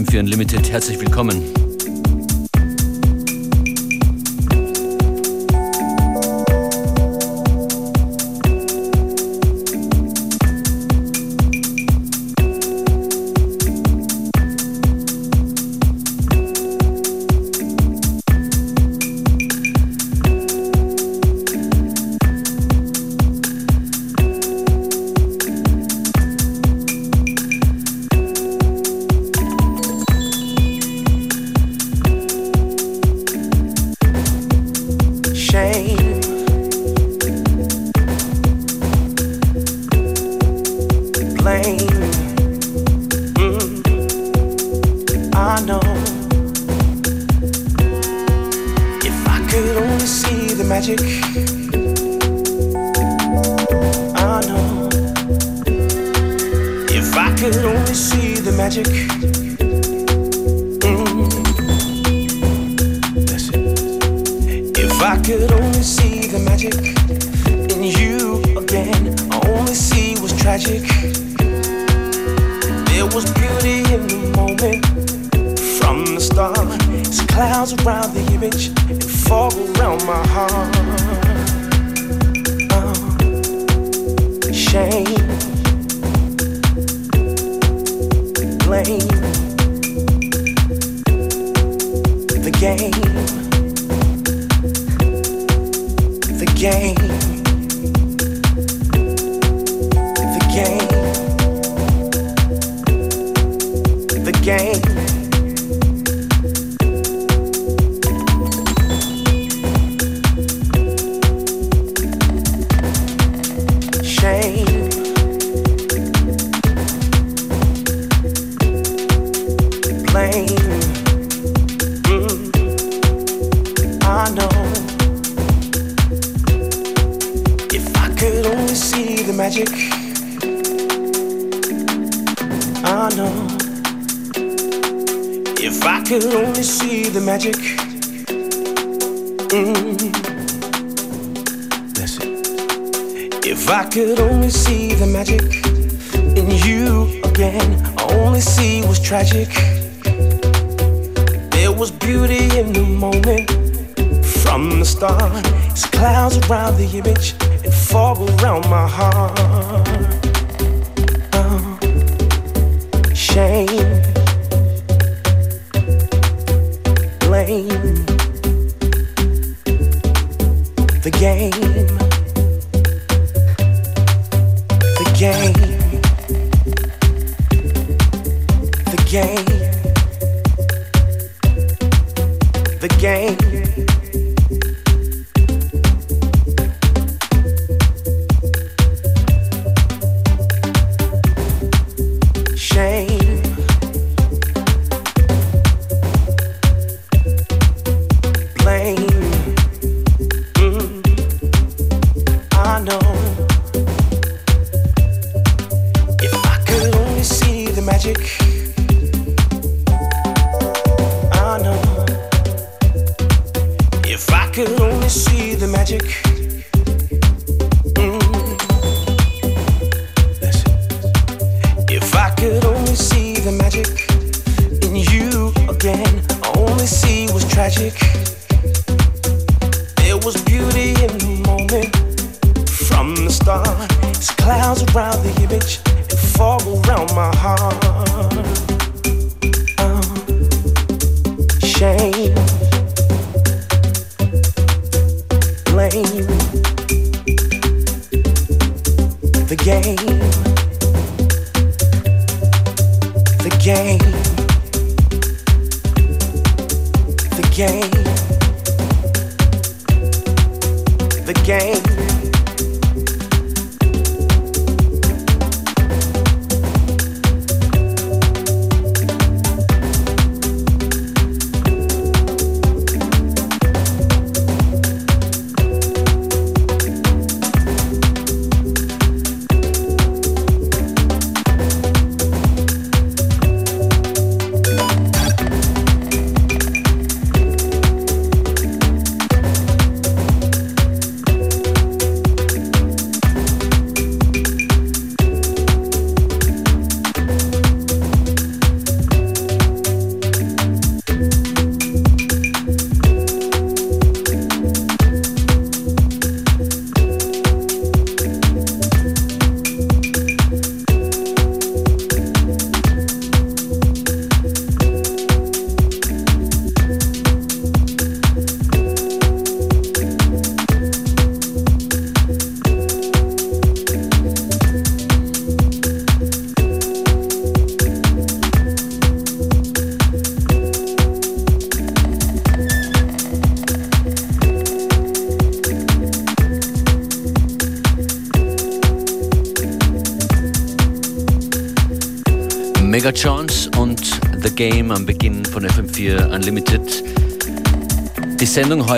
FM4 Unlimited. Herzlich willkommen. see the magic in you again. I only see what's tragic. There was beauty in the moment from the start. It's clouds around the image and fog around my heart. Oh, shame, blame, the game. game. The game. The game. the game. The game. The game. The game.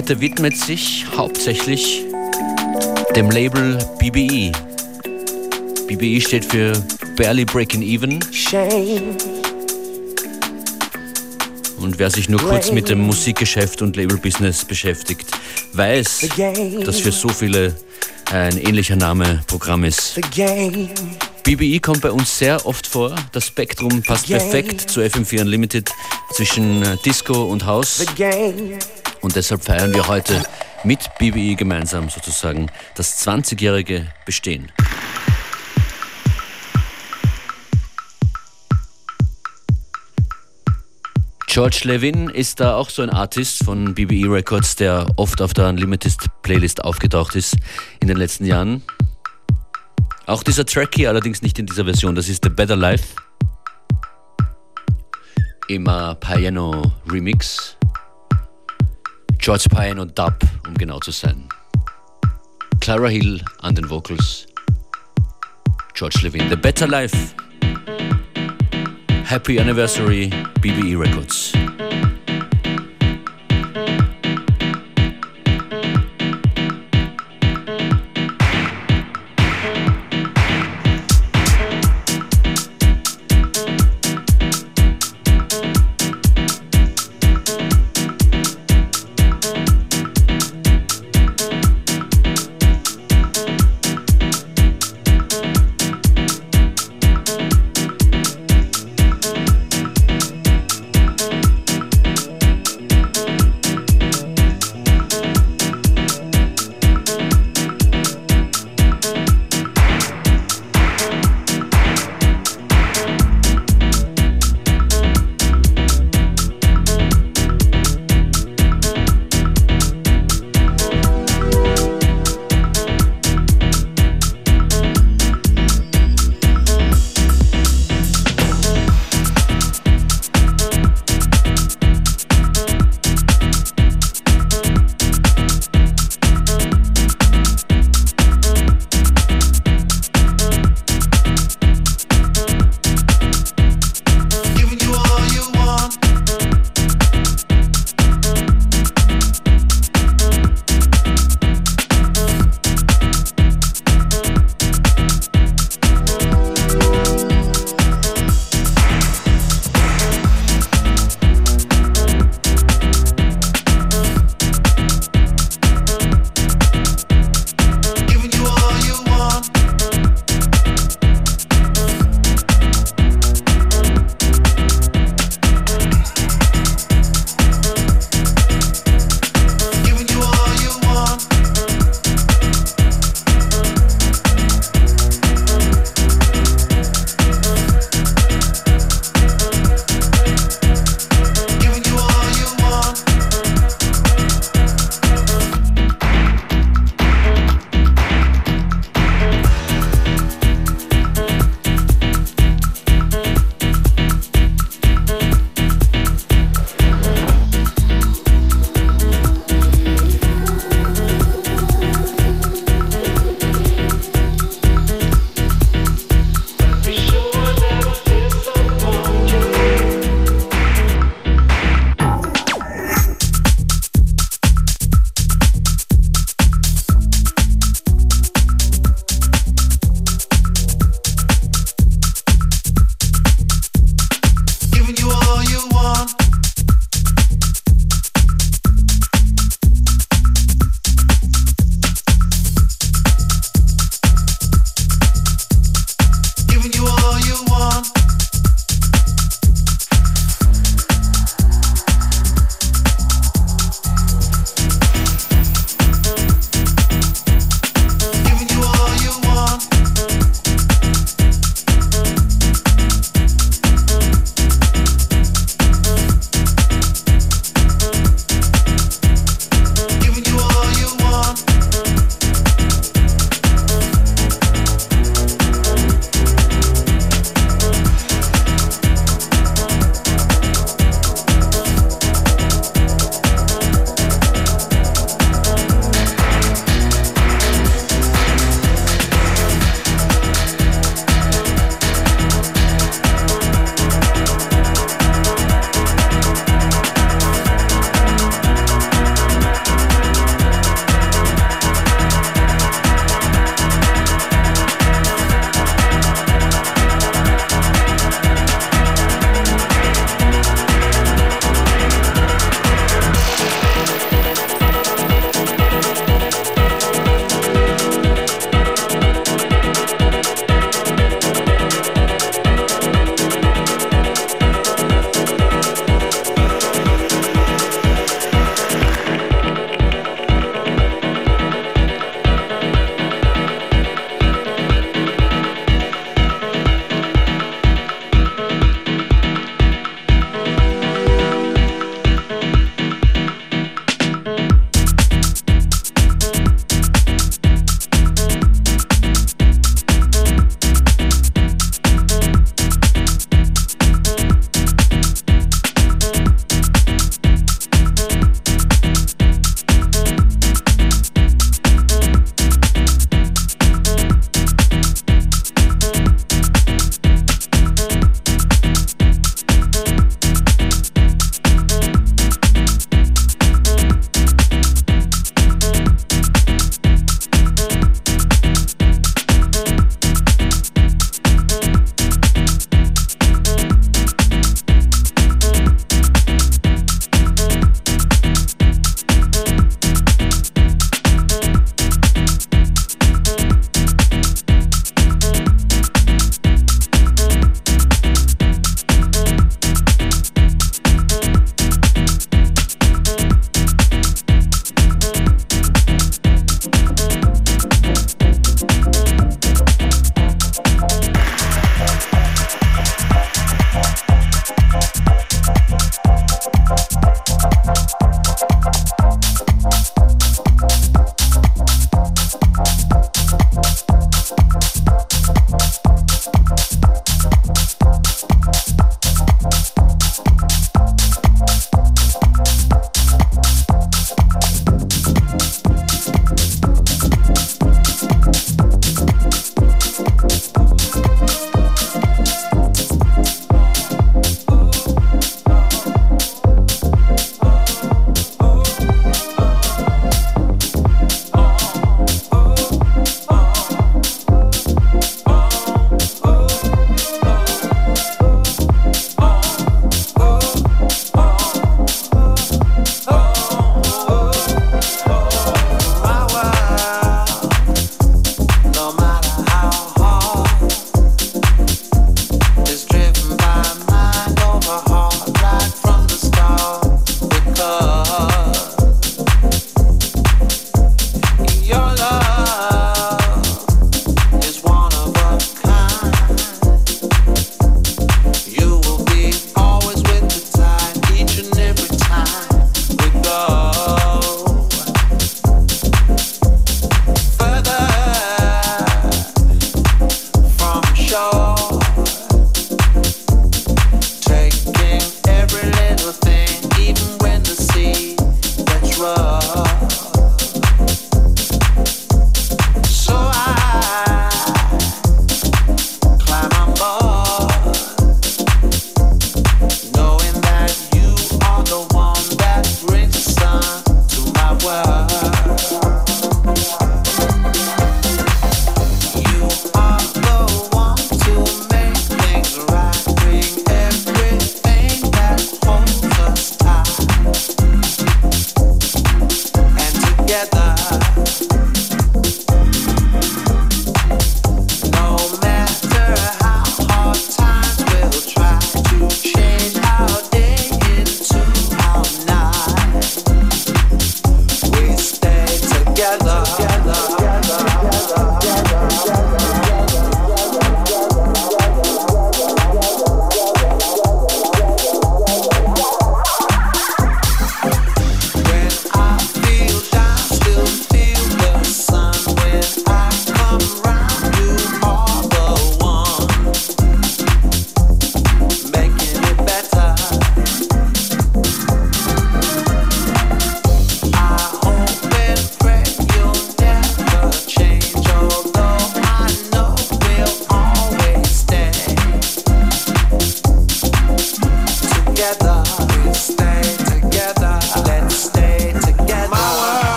Heute widmet sich hauptsächlich dem Label BBE. BBE steht für Barely Breaking Even. Und wer sich nur kurz mit dem Musikgeschäft und Labelbusiness beschäftigt, weiß, dass für so viele ein ähnlicher Name Programm ist. BBE kommt bei uns sehr oft vor. Das Spektrum passt perfekt zu FM4 Unlimited zwischen äh, Disco und House. Und deshalb feiern wir heute mit BBE gemeinsam sozusagen das 20-jährige Bestehen. George Levin ist da auch so ein Artist von BBE Records, der oft auf der Unlimited Playlist aufgetaucht ist in den letzten Jahren. Auch dieser Track hier allerdings nicht in dieser Version, das ist The Better Life. Im Piano Remix. George Piano Dub, um genau zu sein. Clara Hill an den Vocals. George Levin, The Better Life. Happy Anniversary, BBE Records.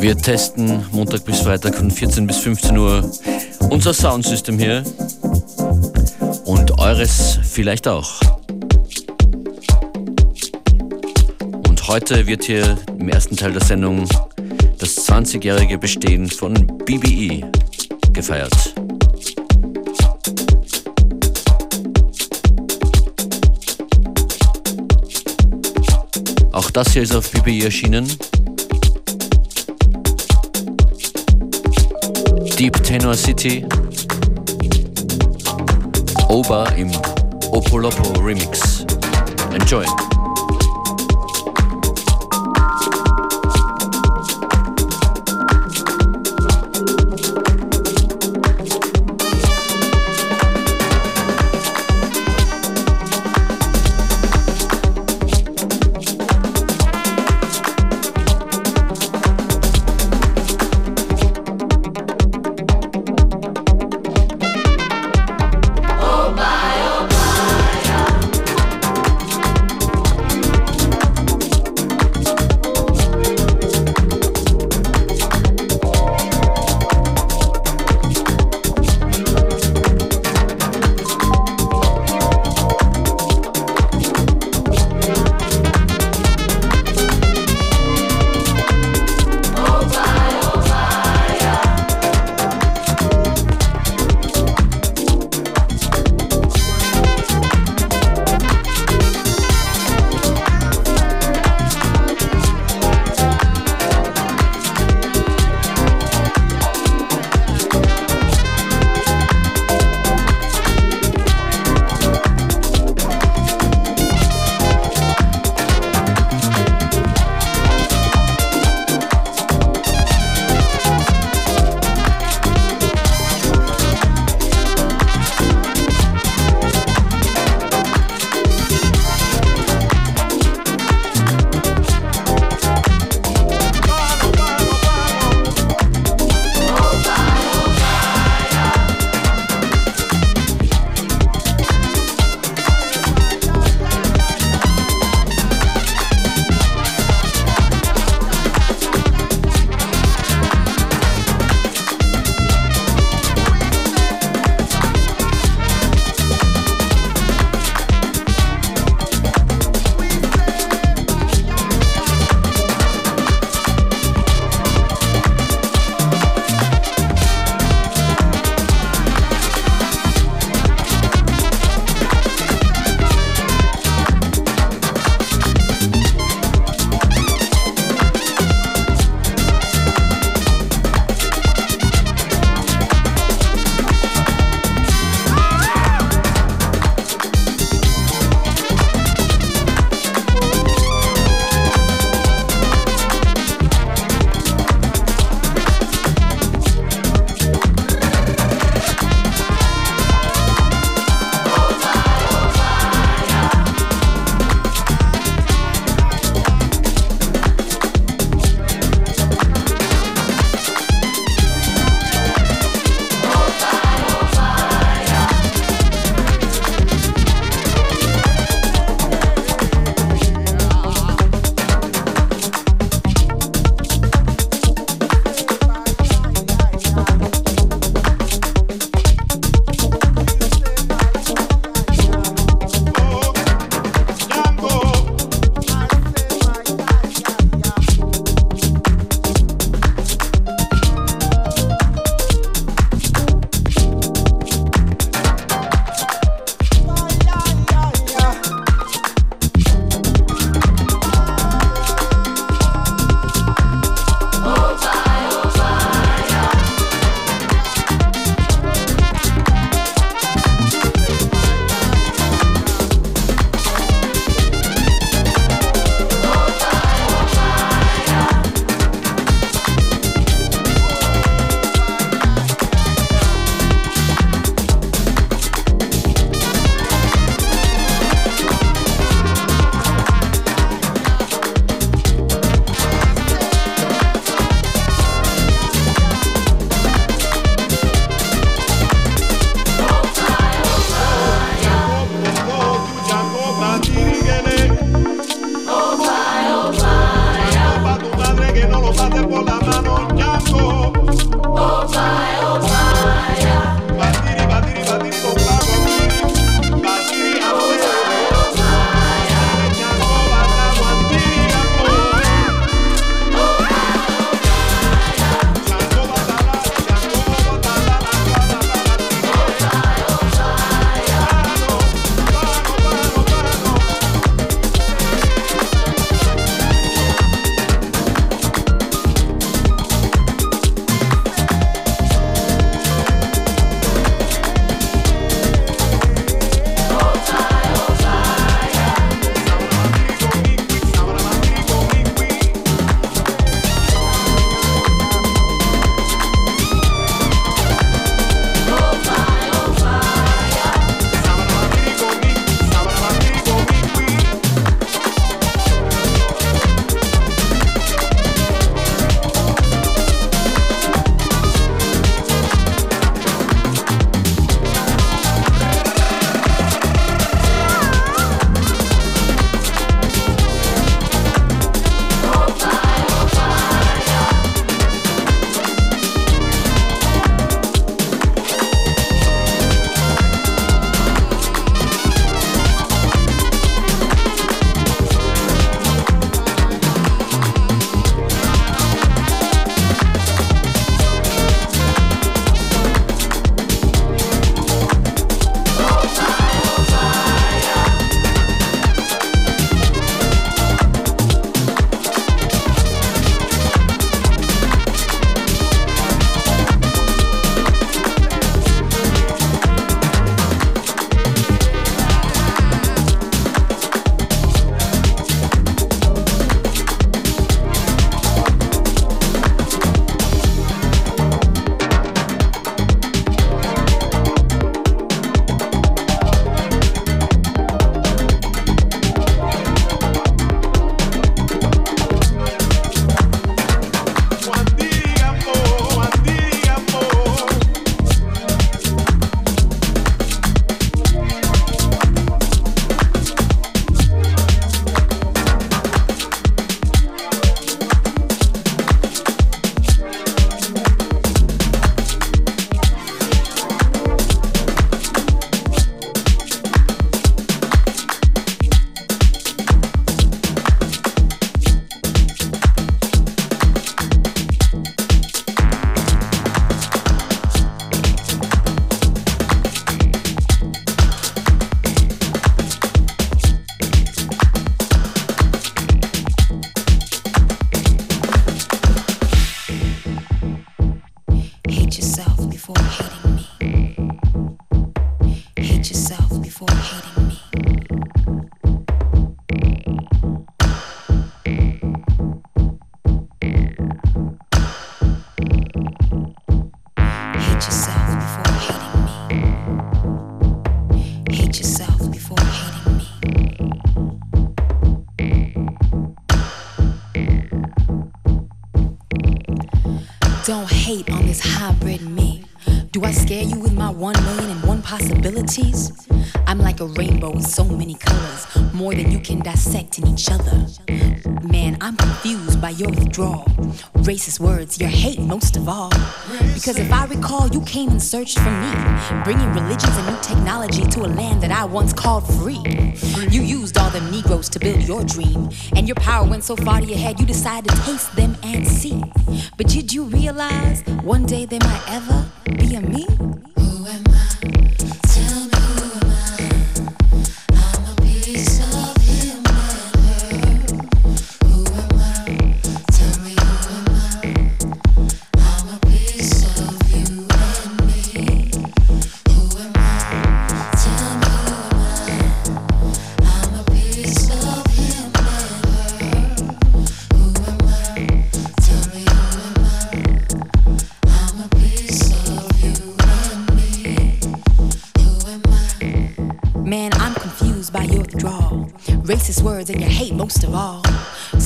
Testen Montag bis Freitag von 14 bis 15 Uhr unser Soundsystem hier und eures vielleicht auch. Und heute wird hier im ersten Teil der Sendung das 20-jährige Bestehen von BBE gefeiert. Auch das hier ist auf BBE erschienen. Deep Tenor City, Oba im Opolopo Remix. Enjoy! hate on this hybrid me a rainbow with so many colors, more than you can dissect in each other. Man, I'm confused by your withdrawal. Racist words, your hate most of all. Because if I recall, you came and searched for me, bringing religions and new technology to a land that I once called free. You used all the Negroes to build your dream, and your power went so far to your head, you decided to taste them and see. But did you realize one day there might ever be a me?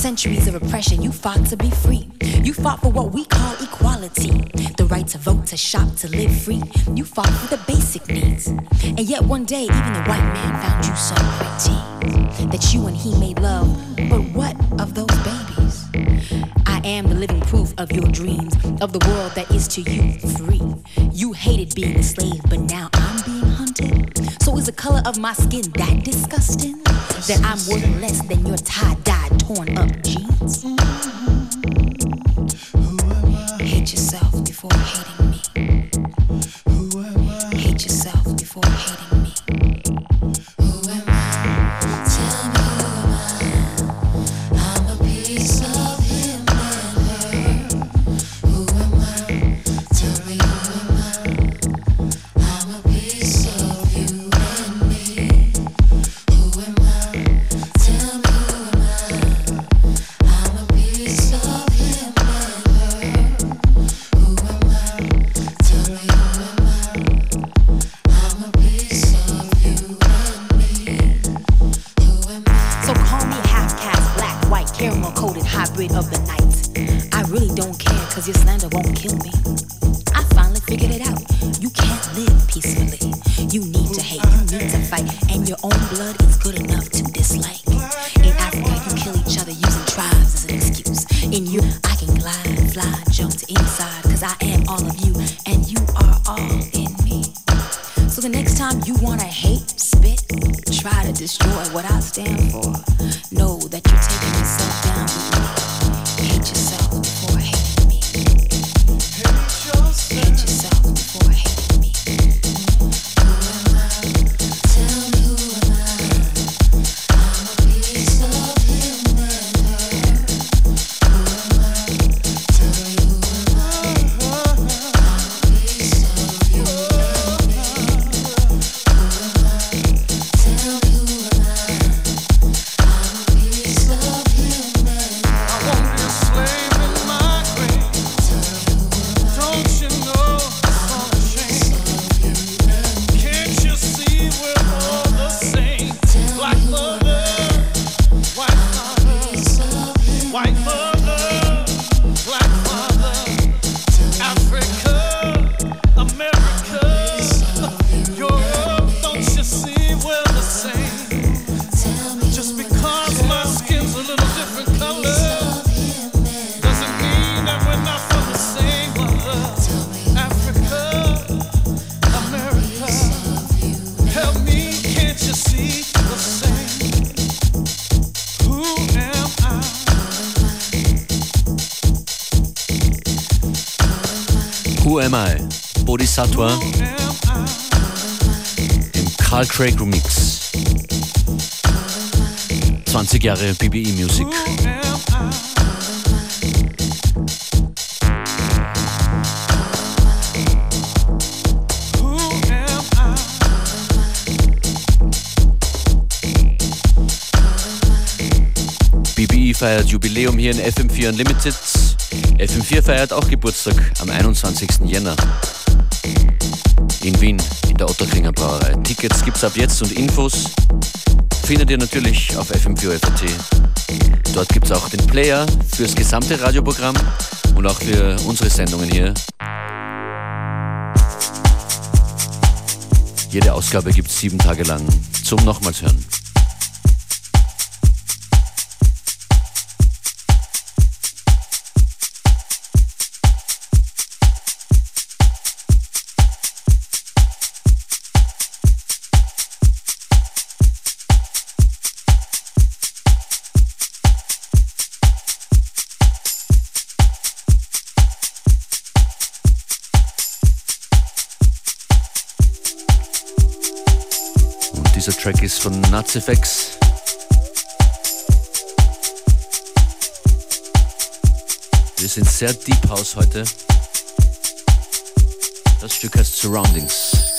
Centuries of oppression, you fought to be free. You fought for what we call equality the right to vote, to shop, to live free. You fought for the basic needs. And yet one day, even the white man found you so pretty that you and he made love. But what of those babies? I am the living proof of your dreams, of the world that is to you free. You hated being a slave, but now I'm being hunted. So is the color of my skin that disgusting? that I'm worth less than your tie-dye torn up jeans. Sator im Carl Craig Remix. 20 Jahre BBE Music. BBE feiert Jubiläum hier in FM4 Unlimited. FM4 feiert auch Geburtstag am 21. Jänner in Wien in der Otterkringer Brauerei. Tickets gibt's ab jetzt und Infos findet ihr natürlich auf FM4FAT. Dort gibt's auch den Player fürs gesamte Radioprogramm und auch für unsere Sendungen hier. Jede Ausgabe gibt's sieben Tage lang zum nochmals hören. Von Nazifex. Wir sind sehr Deep House heute. Das Stück heißt Surroundings.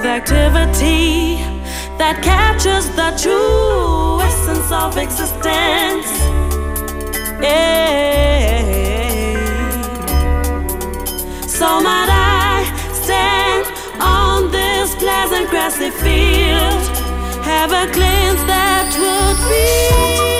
with activity that captures the true essence of existence. Yeah. So might I stand on this pleasant grassy field, have a glance that would be.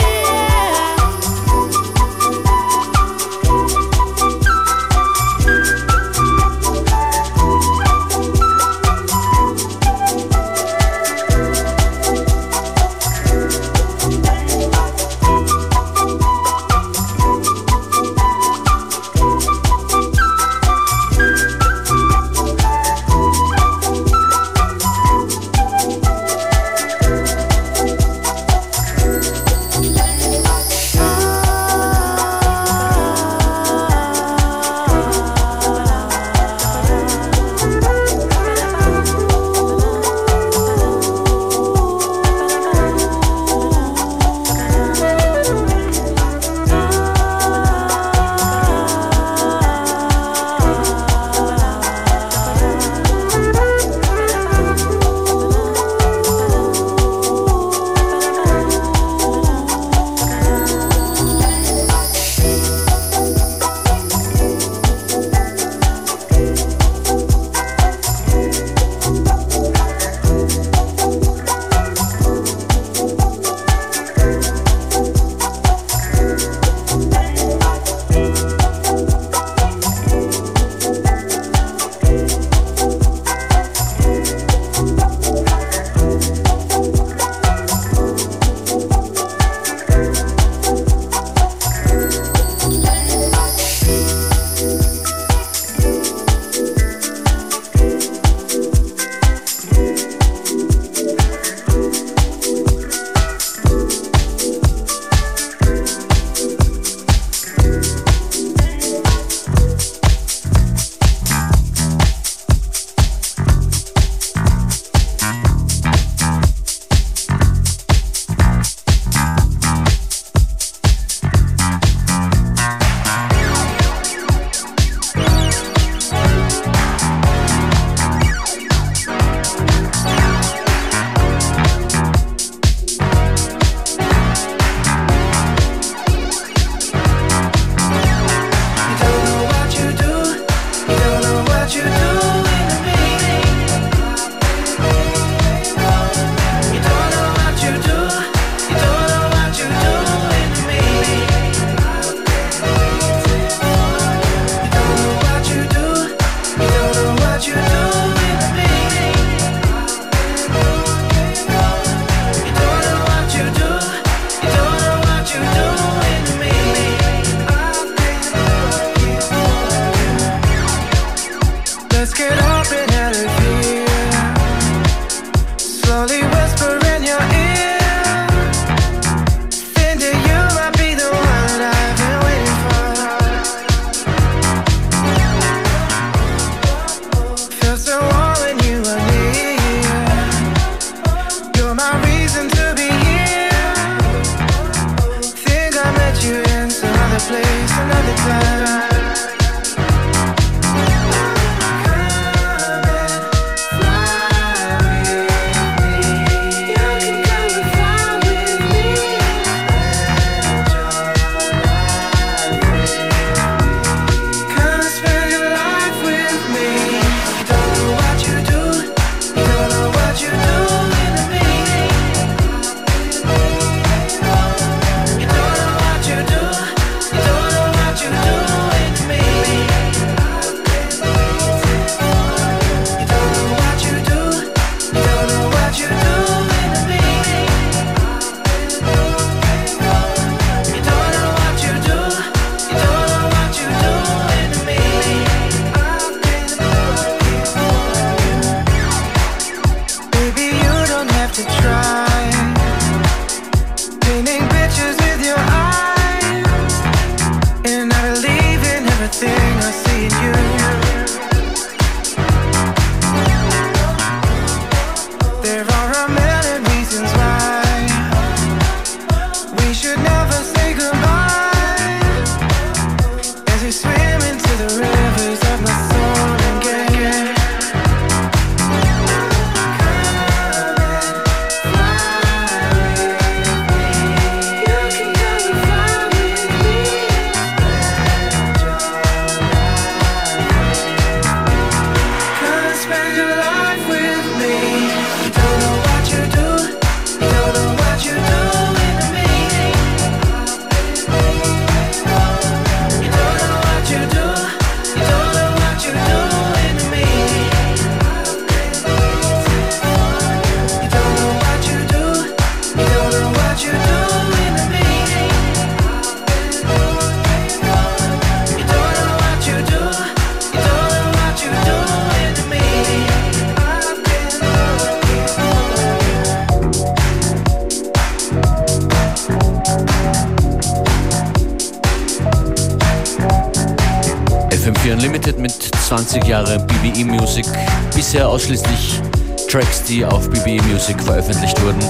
20 Jahre BBE Music. Bisher ausschließlich Tracks, die auf BBE Music veröffentlicht wurden.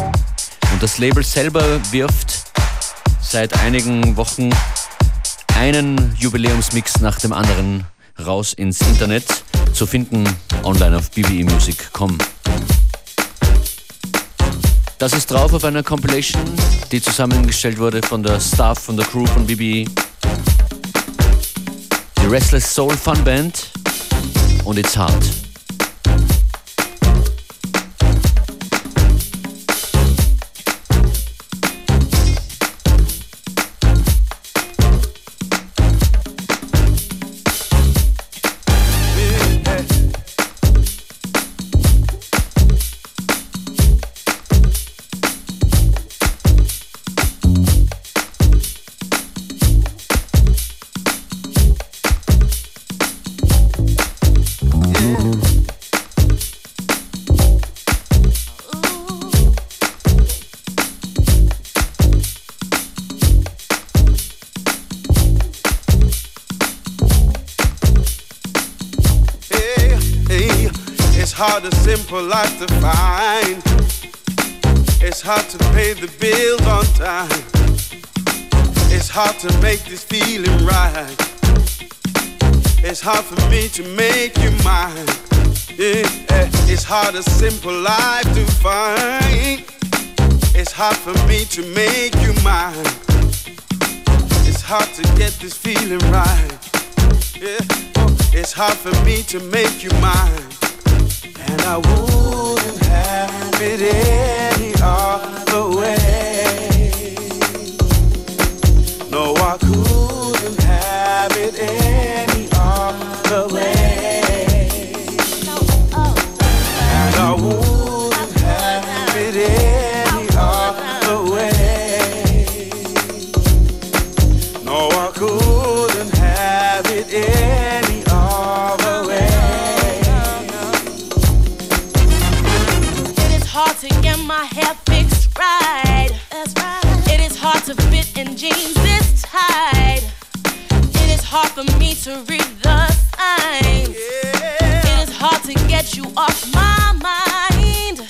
Und das Label selber wirft seit einigen Wochen einen Jubiläumsmix nach dem anderen raus ins Internet, zu finden online auf bbemusic.com. Das ist drauf auf einer Compilation, die zusammengestellt wurde von der Staff, von der Crew von BBE. Die Restless Soul Fun Band It's Hard. Simple life to find. It's hard to pay the bills on time. It's hard to make this feeling right. It's hard for me to make you mine. Yeah, it's hard a simple life to find. It's hard for me to make you mine. It's hard to get this feeling right. Yeah, oh. it's hard for me to make you mine. And I wouldn't have it any other way. No, I couldn't have it any other way. And I wouldn't jeans this tight. It is hard for me to read the signs. It is hard to get you off my mind.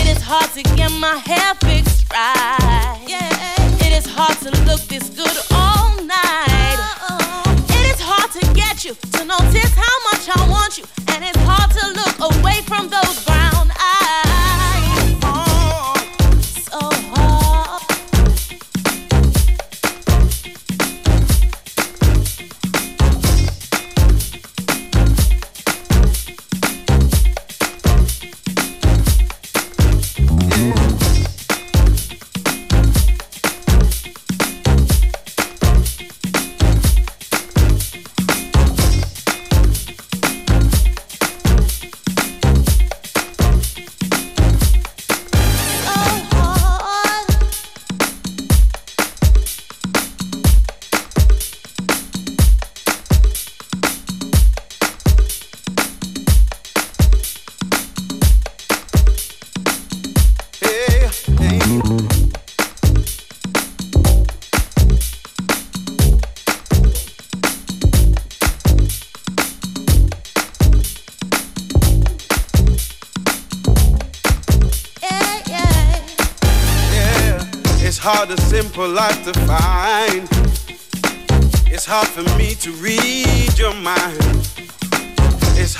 It is hard to get my hair fixed right. It is hard to look this good all night. It is hard to get you to notice how much I want you. And it's hard to look away from those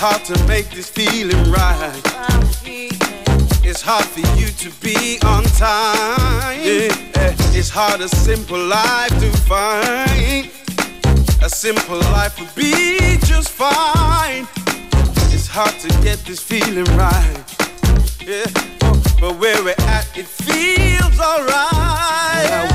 hard to make this feeling right. It's hard for you to be on time. Yeah, it's hard a simple life to find. A simple life would be just fine. It's hard to get this feeling right. Yeah, oh, but where we're at, it feels alright.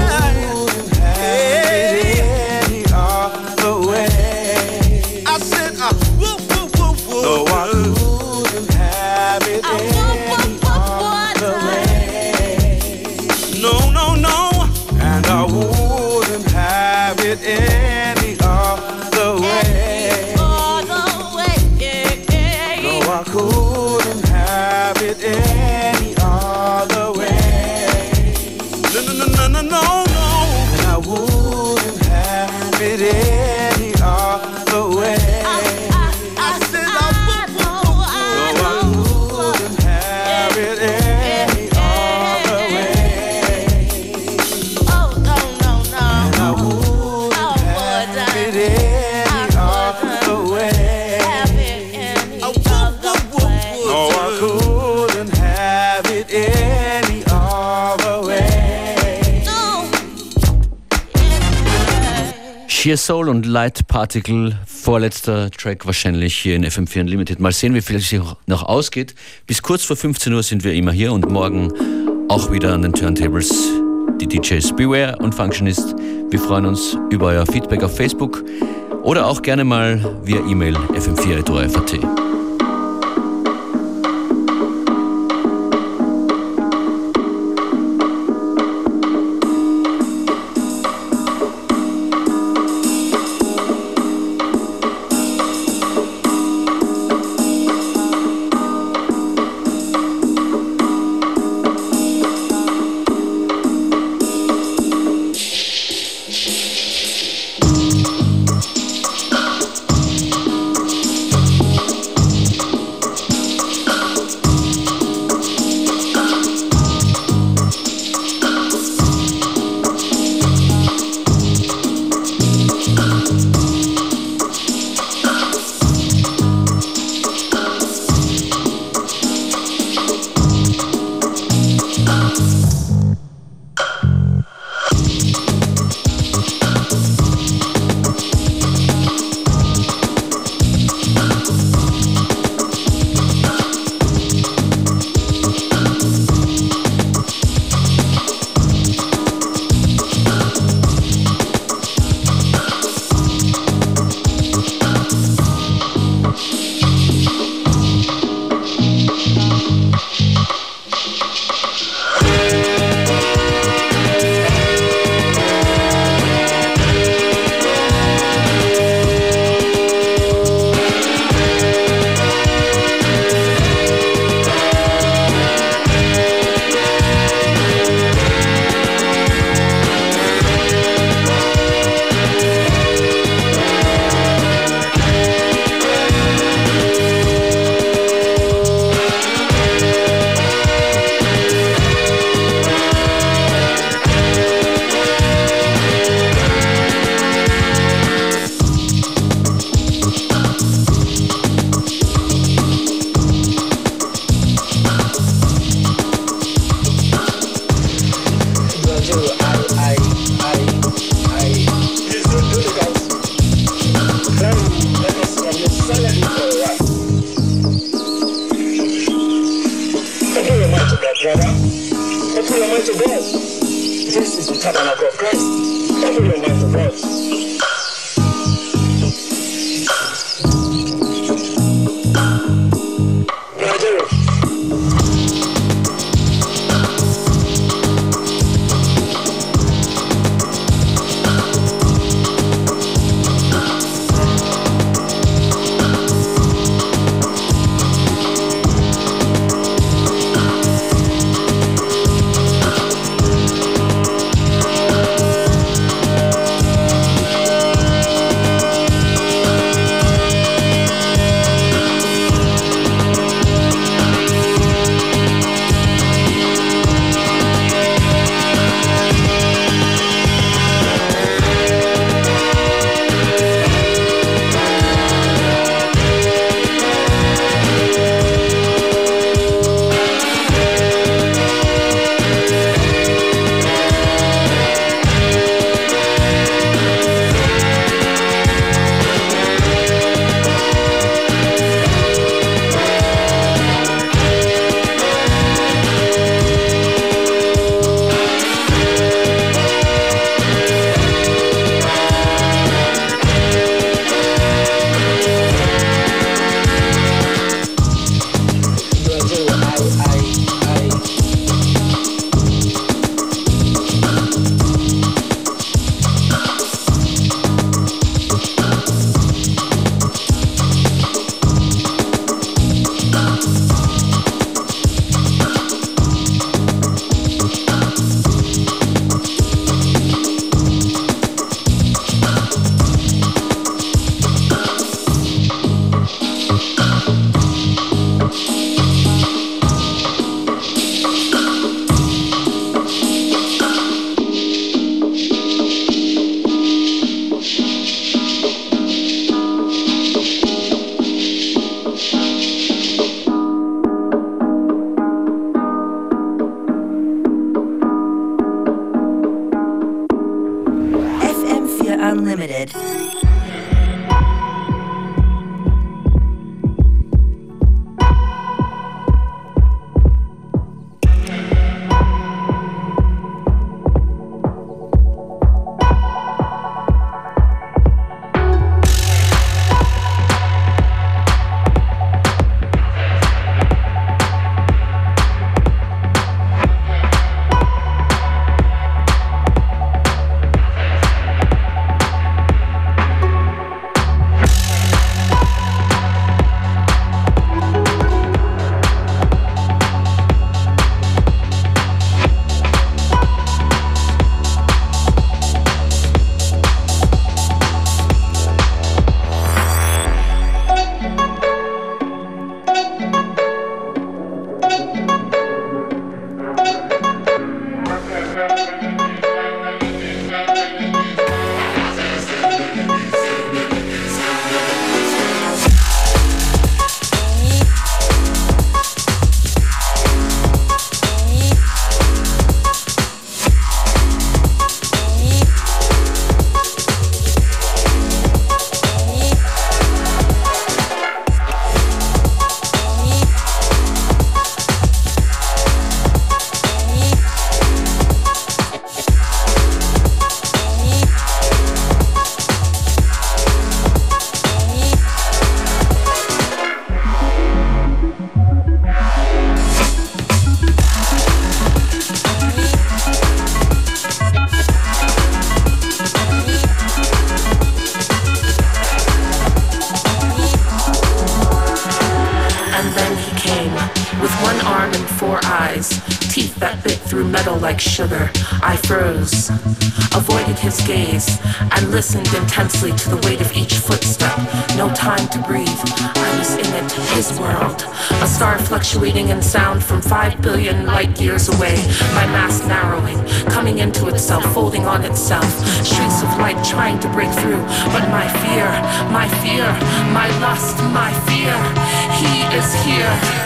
Dear Soul und Light Particle, vorletzter Track wahrscheinlich hier in FM4 Unlimited. Mal sehen, wie viel es sich noch ausgeht. Bis kurz vor 15 Uhr sind wir immer hier und morgen auch wieder an den Turntables die DJs Beware und Functionist. Wir freuen uns über euer Feedback auf Facebook oder auch gerne mal via E-Mail fm4.at. to the weight of each footstep. No time to breathe. I was in it, his world. A star fluctuating in sound from five billion light years away. My mass narrowing, coming into itself, folding on itself. Streaks of light trying to break through. But my fear, my fear, my lust, my fear, he is here.